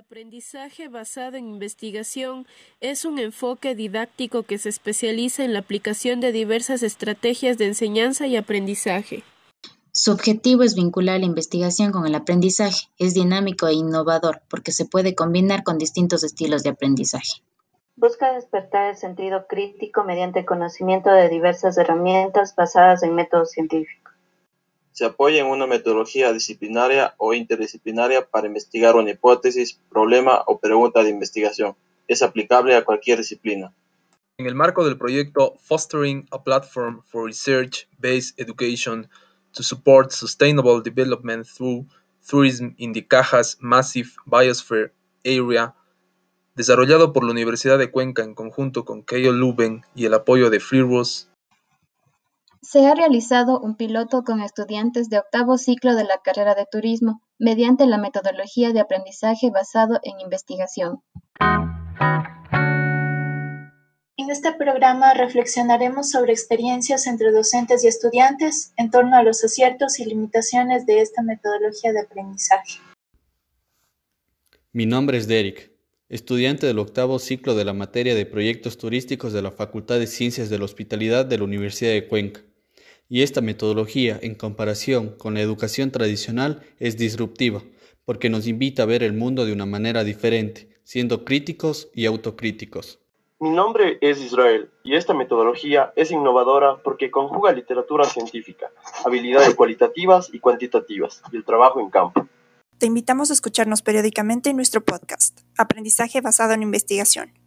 aprendizaje basado en investigación es un enfoque didáctico que se especializa en la aplicación de diversas estrategias de enseñanza y aprendizaje. Su objetivo es vincular la investigación con el aprendizaje. Es dinámico e innovador porque se puede combinar con distintos estilos de aprendizaje. Busca despertar el sentido crítico mediante conocimiento de diversas herramientas basadas en métodos científicos. Se apoya en una metodología disciplinaria o interdisciplinaria para investigar una hipótesis, problema o pregunta de investigación. Es aplicable a cualquier disciplina. En el marco del proyecto Fostering a Platform for Research-Based Education to Support Sustainable Development Through Tourism in the Cajas Massive Biosphere Area, desarrollado por la Universidad de Cuenca en conjunto con Keio Leuven y el apoyo de FreeROS, se ha realizado un piloto con estudiantes de octavo ciclo de la carrera de turismo mediante la metodología de aprendizaje basado en investigación. En este programa reflexionaremos sobre experiencias entre docentes y estudiantes en torno a los aciertos y limitaciones de esta metodología de aprendizaje. Mi nombre es Derek, estudiante del octavo ciclo de la materia de proyectos turísticos de la Facultad de Ciencias de la Hospitalidad de la Universidad de Cuenca y esta metodología, en comparación con la educación tradicional, es disruptiva, porque nos invita a ver el mundo de una manera diferente, siendo críticos y autocríticos. Mi nombre es Israel y esta metodología es innovadora porque conjuga literatura científica, habilidades cualitativas y cuantitativas y el trabajo en campo. Te invitamos a escucharnos periódicamente en nuestro podcast, Aprendizaje basado en investigación